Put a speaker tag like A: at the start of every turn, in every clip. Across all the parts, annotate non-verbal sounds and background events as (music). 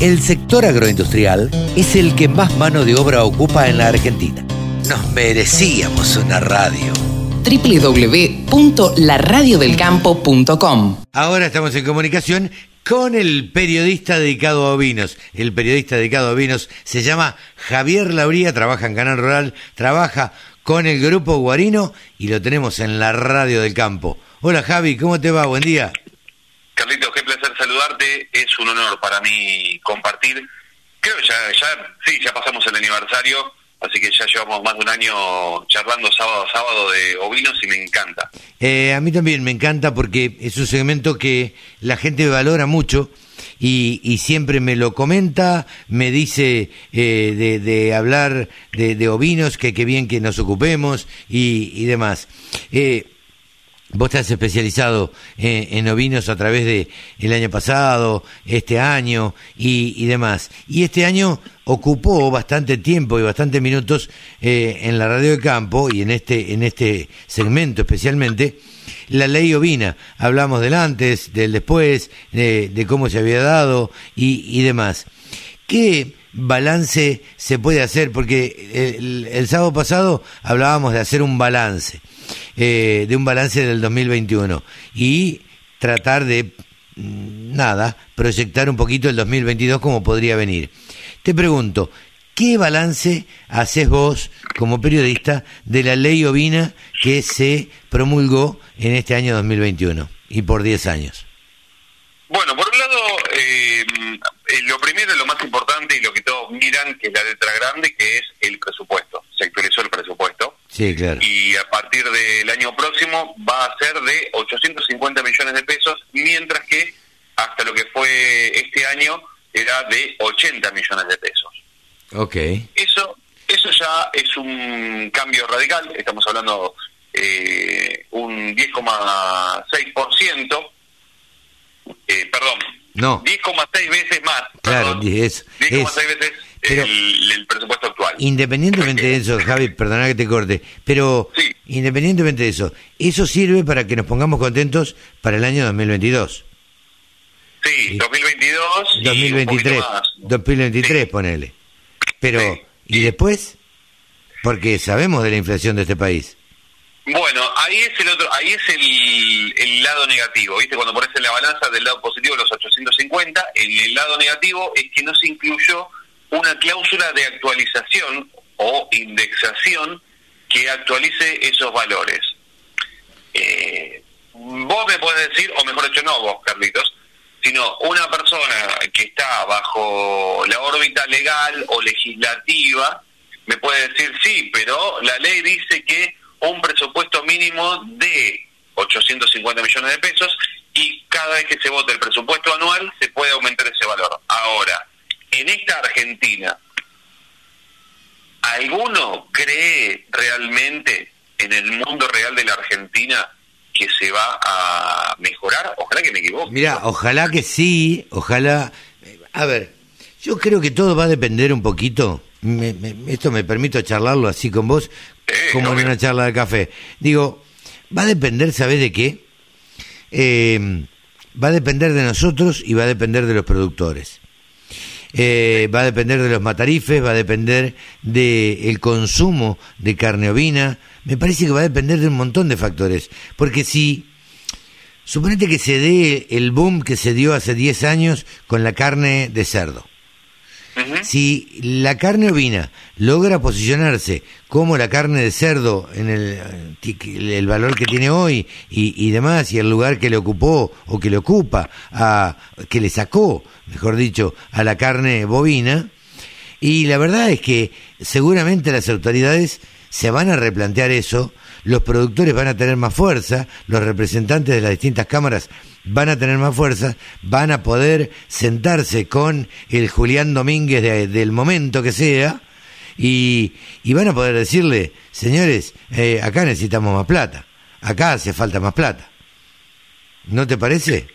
A: El sector agroindustrial es el que más mano de obra ocupa en la Argentina. Nos merecíamos una radio.
B: www.laradiodelcampo.com
A: Ahora estamos en comunicación con el periodista dedicado a ovinos. El periodista dedicado a ovinos se llama Javier Lauría, trabaja en Canal Rural, trabaja con el Grupo Guarino y lo tenemos en la radio del campo. Hola Javi, ¿cómo te va? Buen día.
C: Carlitos, saludarte. Es un honor para mí compartir. Creo que ya, ya, sí, ya pasamos el aniversario, así que ya llevamos más de un año charlando sábado a sábado de ovinos y me encanta.
A: Eh, a mí también me encanta porque es un segmento que la gente valora mucho. Y, siempre me lo comenta, me dice eh, de, de hablar de, de ovinos, que qué bien que nos ocupemos y, y demás. Eh, Vos estás especializado en, ovinos a través de el año pasado, este año y, y demás. Y este año ocupó bastante tiempo y bastantes minutos eh, en la radio de campo y en este en este segmento especialmente la ley ovina. Hablamos del antes, del después, de, de cómo se había dado y, y demás. ¿Qué balance se puede hacer? Porque el, sábado pasado hablábamos de hacer un balance eh, de un balance del 2021 y tratar de, mm, nada, proyectar un poquito el 2022 como podría venir. Te pregunto, ¿qué balance haces vos como periodista de la ley ovina que se promulgó en este año 2021 y por 10 años?
C: Bueno, por un lado, eh, eh, lo primero, lo más importante y lo que miran, que es la letra grande, que es el presupuesto. Se actualizó el presupuesto.
A: Sí, claro.
C: y a partir del año próximo va a ser de 850 millones de pesos, mientras que hasta lo que fue este año era de 80 millones de pesos.
A: Ok.
C: Eso eso ya es un cambio radical, estamos hablando eh, un 10,6%, eh, perdón,
A: No.
C: 10,6 veces más,
A: Claro,
C: perdón,
A: es-
C: 10,6
A: es-
C: veces
A: pero-
C: el, el presupuesto actual.
A: Independientemente de eso, Javi, perdona que te corte, pero
C: Sí.
A: independientemente de eso, eso sirve para que nos pongamos contentos para el año 2022.
C: Sí, 2022 y un
A: 2023,
C: más.
A: 2023,
C: Sí.
A: ponele. Pero,
C: Sí.
A: ¿y después? Porque sabemos de la inflación de este país.
C: Bueno, ahí es el otro, ahí es el, el lado negativo, ¿viste? Cuando pones en la balanza del lado positivo los 850, en el lado negativo es que no se incluyó una cláusula de actualización o indexación que actualice esos valores. Eh, vos me podés decir, o mejor dicho, no vos, Carlitos, sino una persona que está bajo la órbita legal o legislativa me puede decir, sí, pero la ley dice que un presupuesto mínimo de 850 millones de pesos y cada vez que se vote el presupuesto anual se puede aumentar ese valor. Ahora, en esta Argentina, ¿alguno cree realmente en el mundo real de la Argentina que se va a mejorar? Ojalá que me equivoque.
A: Mira, ojalá que sí, ojalá... A ver, yo creo que todo va a depender un poquito, me- me- esto me permito charlarlo así con vos, como en una charla de café. Digo, va a depender, ¿sabés de qué? Eh, va a depender de nosotros y va a depender de los productores. Eh, va a depender de los matarifes, va a depender del consumo de carne ovina. Me parece que va a depender de un montón de factores. Porque si, suponete que se dé el boom que se dio hace 10 años con la carne de cerdo. Si la carne ovina logra posicionarse como la carne de cerdo en el, el valor que tiene hoy y, y demás, y el lugar que le ocupó o que le ocupa, a, que le sacó, mejor dicho, a la carne bovina, y la verdad es que seguramente las autoridades se van a replantear eso, los productores van a tener más fuerza, los representantes de las distintas cámaras van a tener más fuerza, van a poder sentarse con el Julián Domínguez de- del momento que sea y, y van a poder decirle, señores, eh, acá necesitamos más plata, acá hace falta más plata. ¿No te parece?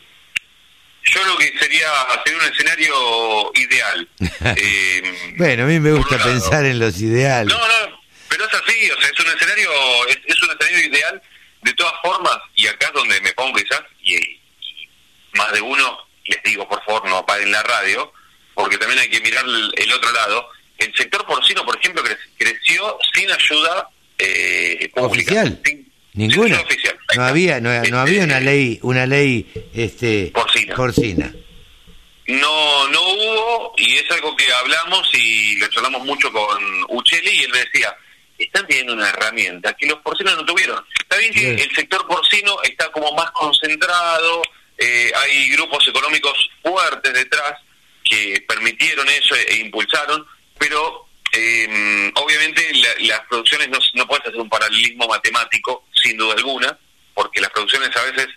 C: Yo creo que sería, sería un escenario ideal. (laughs) Eh,
A: Bueno, a mí me gusta
C: lado.
A: pensar en los ideales.
C: No, no, pero es así, o sea, es un escenario, es, es un escenario ideal de todas formas, y acá es donde me pongo quizás, y, y más de uno les digo, por favor, no apaguen la radio, porque también hay que mirar el, otro lado, el sector porcino, por ejemplo, creció sin ayuda eh,
A: oficial. Ninguna. No había, no, había una ley, una ley este,
C: porcina.
A: porcina.
C: No, no hubo, y es algo que hablamos y lo charlamos mucho con Ucheli, y él me decía, están teniendo una herramienta que los porcinos no tuvieron. Está bien que el sector porcino está como más concentrado, eh, hay grupos económicos fuertes detrás que permitieron eso e, impulsaron, pero eh, obviamente las producciones no, no puedes hacer un paralelismo matemático, sin duda alguna, porque las producciones a veces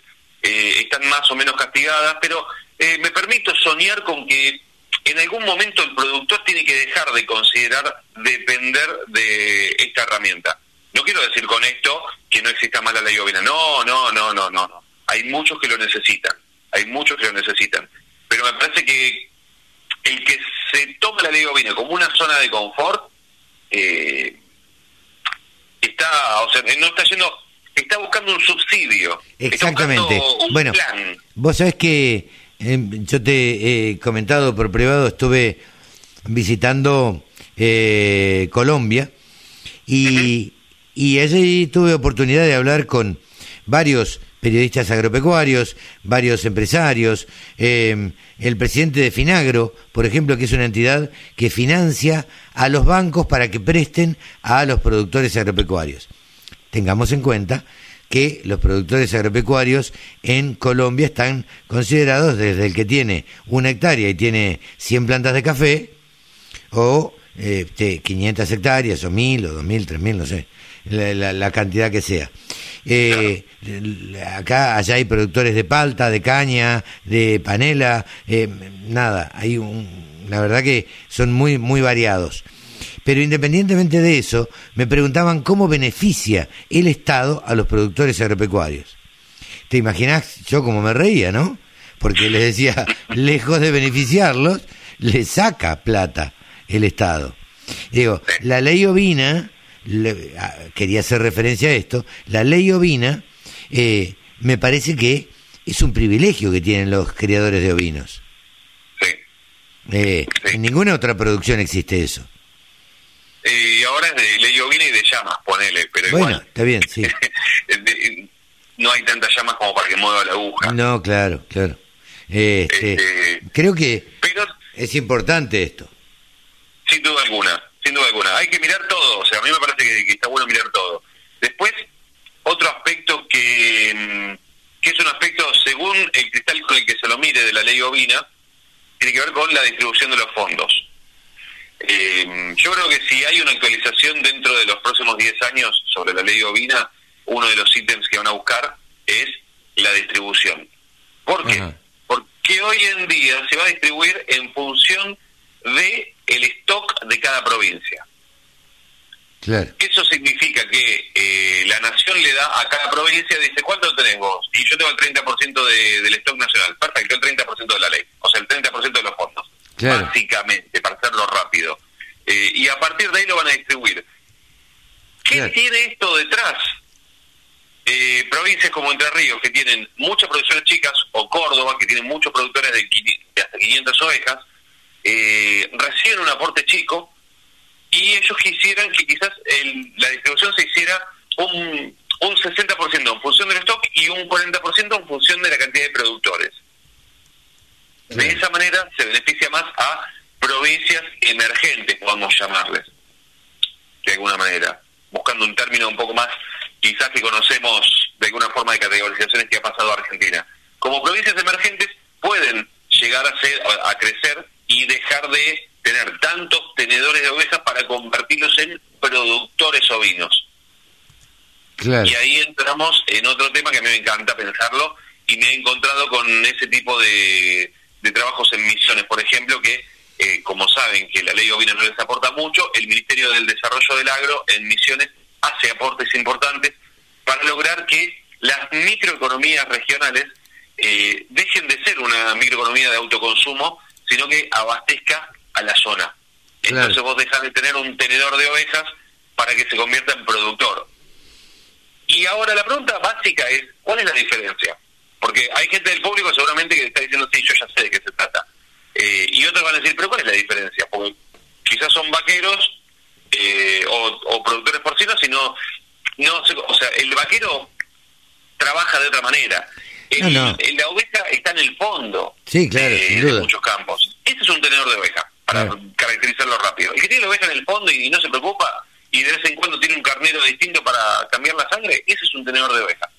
C: eh, están más o menos castigadas, pero eh, me permito soñar con que en algún momento el productor tiene que dejar de considerar depender de esta herramienta. No quiero decir con esto que no exista más la ley ovina. No, no, no, no, no. Hay muchos que lo necesitan. Hay muchos que lo necesitan. Pero me parece que el que se tome la ley ovina como una zona de confort eh, está, o sea, no está yendo, está buscando un subsidio.
A: Exactamente. bueno, vos sabés que Em, yo te he comentado por privado, estuve visitando eh, Colombia y, y allí tuve oportunidad de hablar con varios periodistas agropecuarios, varios empresarios, em, el presidente de Finagro, por ejemplo, que es una entidad que financia a los bancos para que presten a los productores agropecuarios. Tengamos en cuenta que los productores agropecuarios en Colombia están considerados desde el que tiene una hectárea y tiene 100 plantas de café, o eh, 500 hectáreas, o 1000, o 2000, 3000, no sé, la, cantidad que sea. Eh, acá, allá hay productores de palta, de caña, de panela, eh, nada, hay un, la verdad que son muy, muy variados. Pero independientemente de eso, me preguntaban cómo beneficia el Estado a los productores agropecuarios. ¿Te imaginas yo como me reía, no? Porque les decía, (laughs) lejos de beneficiarlos, le saca plata el Estado. Digo, la ley ovina, ah, quería hacer referencia a esto, la ley ovina eh, me parece que es un privilegio que tienen los criadores de ovinos. Eh, en ninguna otra producción existe eso.
C: Y ahora es de ley ovina y de llamas, ponele, pero bueno,
A: está bien, sí. (laughs)
C: no hay tantas llamas como para que mueva la aguja.
A: No, claro, claro. Este, este, creo que es importante esto.
C: Sin duda alguna, sin duda alguna. Hay que mirar todo, o sea, a mí me parece que, está bueno mirar todo. Después, otro aspecto que, mm, que es un aspecto, según el cristal con el que se lo mire de la ley ovina, tiene que ver con la distribución de los fondos. Eh, yo creo que si hay una actualización dentro de los próximos 10 años sobre la ley ovina, uno de los ítems que van a buscar es la distribución. ¿Por qué? Porque hoy en día se va a distribuir en función de el stock de cada provincia. Eso significa que eh, la nación le da a cada provincia, dice, ¿cuánto tenés vos? Y yo tengo el 30% de, del stock nacional. Perfecto, el 30% de la ley. O sea, el 30% de básicamente, para hacerlo rápido. Eh, y a partir de ahí lo van a distribuir. ¿Qué tiene esto detrás? Eh, provincias como Entre Ríos, que tienen muchas producciones chicas, o Córdoba, que tienen muchos productores de, hasta 500 ovejas, eh, reciben un aporte chico y ellos quisieran que quizás la distribución se hiciera un, un 60% en función del stock y un 40% en función de la cantidad de productores. De esa manera se beneficia más a provincias emergentes, podemos llamarles, de alguna manera, buscando un término un poco más, quizás que conocemos de alguna forma de categorizaciones que ha pasado a Argentina. Como provincias emergentes pueden llegar a, ser, a crecer y dejar de tener tantos tenedores de ovejas para convertirlos en productores ovinos. Y ahí entramos en otro tema que a mí me encanta pensarlo y me he encontrado con ese tipo de, de trabajos en misiones, por ejemplo, que eh, como saben que la ley ovina no les aporta mucho, el Ministerio del Desarrollo del Agro en misiones hace aportes importantes para lograr que las microeconomías regionales eh, dejen de ser una microeconomía de autoconsumo, sino que abastezca a la zona. Entonces vos dejas de tener un tenedor de ovejas para que se convierta en productor. Y ahora la pregunta básica es, ¿cuál es la diferencia? Porque hay gente del público seguramente que está diciendo, sí, yo ya sé de qué se trata. Eh, y otros van a decir, pero ¿cuál es la diferencia? Porque quizás son vaqueros eh, o, productores porcinos, sino, no, o sea, el vaquero trabaja de otra manera. la oveja está en el fondo
A: sí, claro,
C: de, muchos campos. Ese es un tenedor de oveja, para caracterizarlo rápido. El que tiene la oveja en el fondo y no se preocupa, y de vez en cuando tiene un carnero distinto para cambiar la sangre, ese es un tenedor de oveja.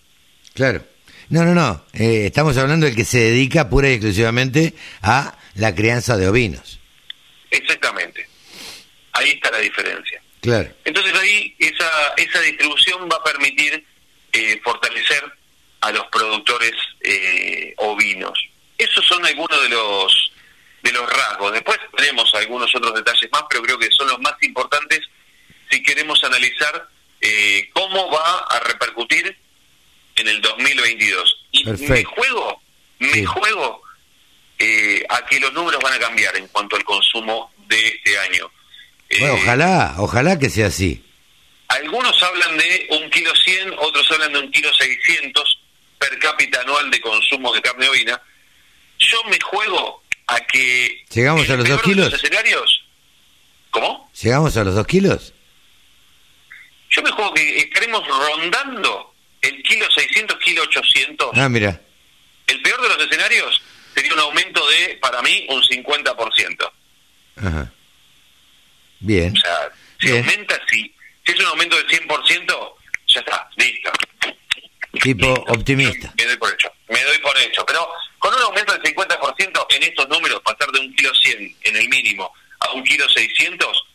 A: Claro. No, no, no. Eh, estamos hablando del que se dedica pura y exclusivamente a la crianza de ovinos.
C: Exactamente. Ahí está la diferencia.
A: Claro.
C: Entonces ahí esa, esa distribución va a permitir eh, fortalecer a los productores eh, ovinos. Esos son algunos de los de los rasgos. Después tenemos algunos otros detalles más, pero creo que son los más importantes si queremos analizar eh, cómo va a repercutir en el 2022. Y me juego, me juego eh, a que los números van a cambiar en cuanto al consumo de este año.
A: Bueno, eh, ojalá, ojalá que sea así.
C: Algunos hablan de un kilo 100, otros hablan de un kilo 600 per cápita anual de consumo de carne ovina. Yo me juego a que...
A: ¿Llegamos a los dos kilos?
C: escenarios, ¿Cómo?
A: ¿Llegamos a los dos kilos?
C: Yo me juego que estaremos rondando el kilo 600, kilo 800.
A: Ah, mira.
C: El peor de los escenarios sería un aumento de, para mí, un 50%.
A: Ajá. Bien.
C: O sea, si aumenta, si, si es un aumento del 100%, ya está, listo.
A: Tipo optimista.
C: Me doy por hecho, me doy por hecho. Pero con un aumento del 50% en estos números, pasar de un kilo 100 en el mínimo a un kilo 600,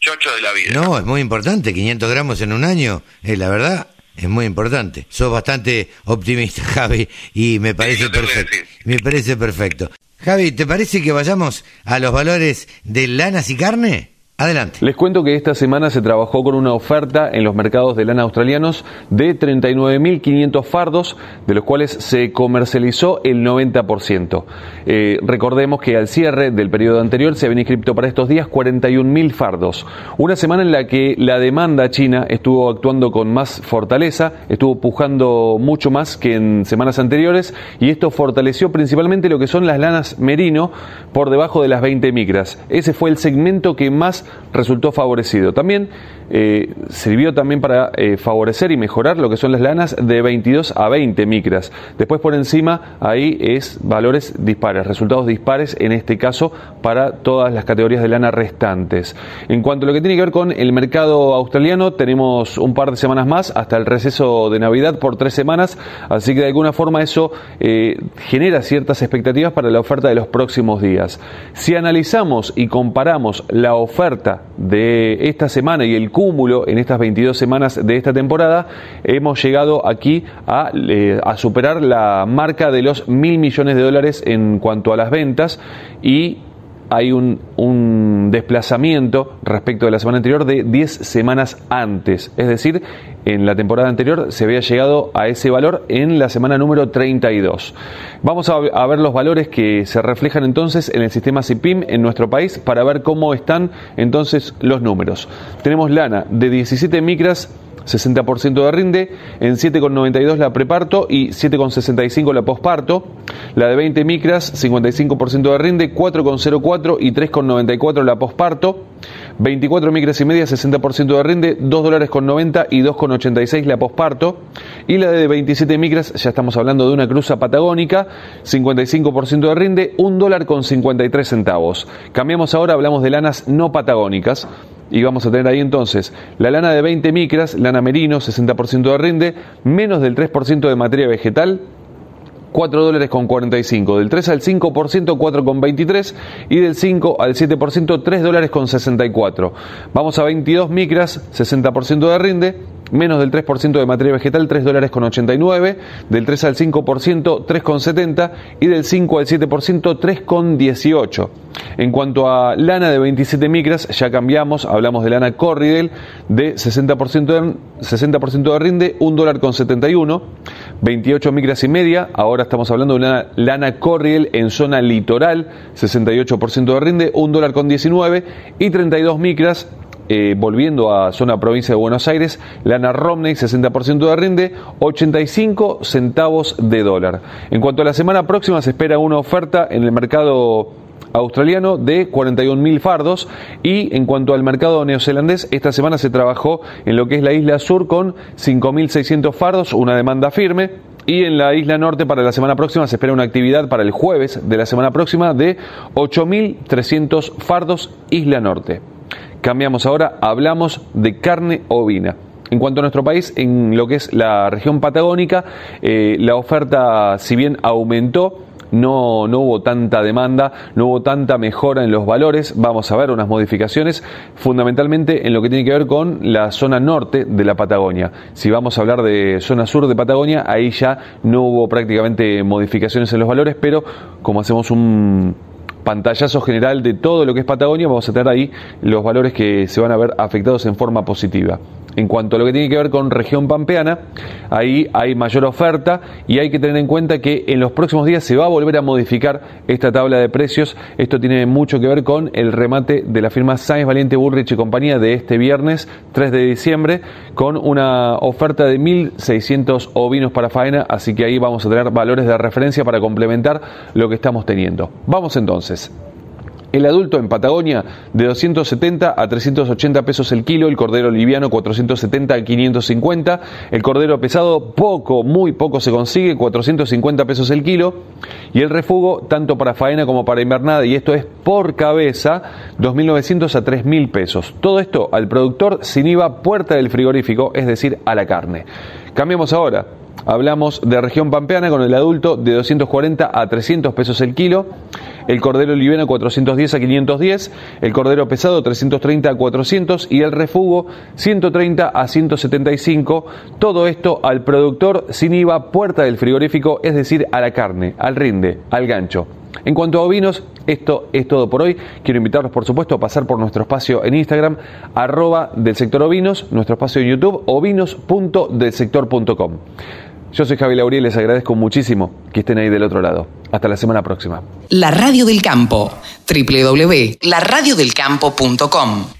C: chocho de la vida.
A: No, es muy importante, 500 gramos en un año, eh, la verdad, es muy importante. Sos bastante optimista, (laughs) Javi, y me parece perfecto. Me parece perfecto. Javi, ¿te parece que vayamos a los valores de lanas y carne? Adelante.
D: Les cuento que esta semana se trabajó con una oferta en los mercados de lana australianos de 39.500 fardos, de los cuales se comercializó el 90%. Eh, recordemos que al cierre del periodo anterior se habían inscrito para estos días 41.000 fardos. Una semana en la que la demanda china estuvo actuando con más fortaleza, estuvo pujando mucho más que en semanas anteriores y esto fortaleció principalmente lo que son las lanas merino por debajo de las 20 micras. Ese fue el segmento que más resultó favorecido. También eh, sirvió también para eh, favorecer y mejorar lo que son las lanas de 22 a 20 micras. Después por encima ahí es valores dispares, resultados dispares en este caso para todas las categorías de lana restantes. En cuanto a lo que tiene que ver con el mercado australiano, tenemos un par de semanas más hasta el receso de Navidad por tres semanas, así que de alguna forma eso eh, genera ciertas expectativas para la oferta de los próximos días. Si analizamos y comparamos la oferta de esta semana y el cúmulo en estas 22 semanas de esta temporada, hemos llegado aquí a, eh, a superar la marca de los mil millones de dólares en cuanto a las ventas y hay un, un, desplazamiento respecto de la semana anterior de 10 semanas antes. Es decir, en la temporada anterior se había llegado a ese valor en la semana número 32. Vamos a, ver los valores que se reflejan entonces en el sistema CIPIM en nuestro país para ver cómo están entonces los números. Tenemos lana de 17 micras 60% de rinde, en 7,92 la preparto y 7,65 la posparto, la de 20 micras 55% de rinde, 4,04 y 3,94 la posparto, 24 micras y media 60% de rinde, 2 dólares con 90 y 2,86 la posparto, y la de 27 micras, ya estamos hablando de una cruza patagónica, 55% de rinde, 1 dólar con 53 centavos. Cambiamos ahora, hablamos de lanas no patagónicas, y vamos a tener ahí entonces la lana de 20 micras, lana merino, 60% de rinde, menos del 3% de materia vegetal, 4 dólares con 45, del 3 al 5% 4 con 23 y del 5 al 7% 3 dólares con 64. Vamos a 22 micras, 60% de rinde, menos del 3% de materia vegetal 3 dólares con 89, del 3 al 5% 3 con 70 y del 5 al 7% 3 con 18. En cuanto a lana de 27 micras, ya cambiamos, hablamos de lana Corridel de 60% de, 60 de rinde, 1 dólar con 71, 28 micras y media, ahora estamos hablando de una lana Corriel en zona litoral, 68% de rinde, 1 dólar con 19 y 32 micras eh, volviendo a zona provincia de Buenos Aires, lana Romney 60% de rinde, 85 centavos de dólar. En cuanto a la semana próxima, se espera una oferta en el mercado australiano de 41.000 fardos y en cuanto al mercado neozelandés, esta semana se trabajó en lo que es la isla sur con 5.600 fardos, una demanda firme. Y en la isla norte para la semana próxima se espera una actividad para el jueves de la semana próxima de 8.300 fardos isla norte. Cambiamos ahora, hablamos de carne ovina. En cuanto a nuestro país, en lo que es la región patagónica, eh, la oferta, si bien aumentó, no, no hubo tanta demanda, no hubo tanta mejora en los valores. Vamos a ver unas modificaciones fundamentalmente en lo que tiene que ver con la zona norte de la Patagonia. Si vamos a hablar de zona sur de Patagonia, ahí ya no hubo prácticamente modificaciones en los valores, pero como hacemos un pantallazo general de todo lo que es Patagonia, vamos a tener ahí los valores que se van a ver afectados en forma positiva. En cuanto a lo que tiene que ver con región pampeana, ahí hay mayor oferta y hay que tener en cuenta que en los próximos días se va a volver a modificar esta tabla de precios. Esto tiene mucho que ver con el remate de la firma Sáenz Valiente Burrich y compañía de este viernes 3 de diciembre con una oferta de 1.600 ovinos para faena, así que ahí vamos a tener valores de referencia para complementar lo que estamos teniendo. Vamos entonces. El adulto en Patagonia de 270 a 380 pesos el kilo, el cordero liviano 470 a 550, el cordero pesado poco, muy poco se consigue, 450 pesos el kilo, y el refugo tanto para faena como para invernada, y esto es por cabeza, 2.900 a 3.000 pesos. Todo esto al productor sin IVA puerta del frigorífico, es decir, a la carne. Cambiamos ahora Hablamos de región pampeana con el adulto de 240 a 300 pesos el kilo, el cordero liviano 410 a 510, el cordero pesado 330 a 400 y el refugo 130 a 175. Todo esto al productor sin IVA, puerta del frigorífico, es decir, a la carne, al rinde, al gancho. En cuanto a ovinos, esto es todo por hoy. Quiero invitarlos, por supuesto, a pasar por nuestro espacio en Instagram, arroba del sector ovinos, nuestro espacio en YouTube, ovinos.delsector.com. Yo soy Javi Lauriel, les agradezco muchísimo que estén ahí del otro lado. Hasta la semana próxima.
B: La Radio del Campo, www.laradiodelcampo.com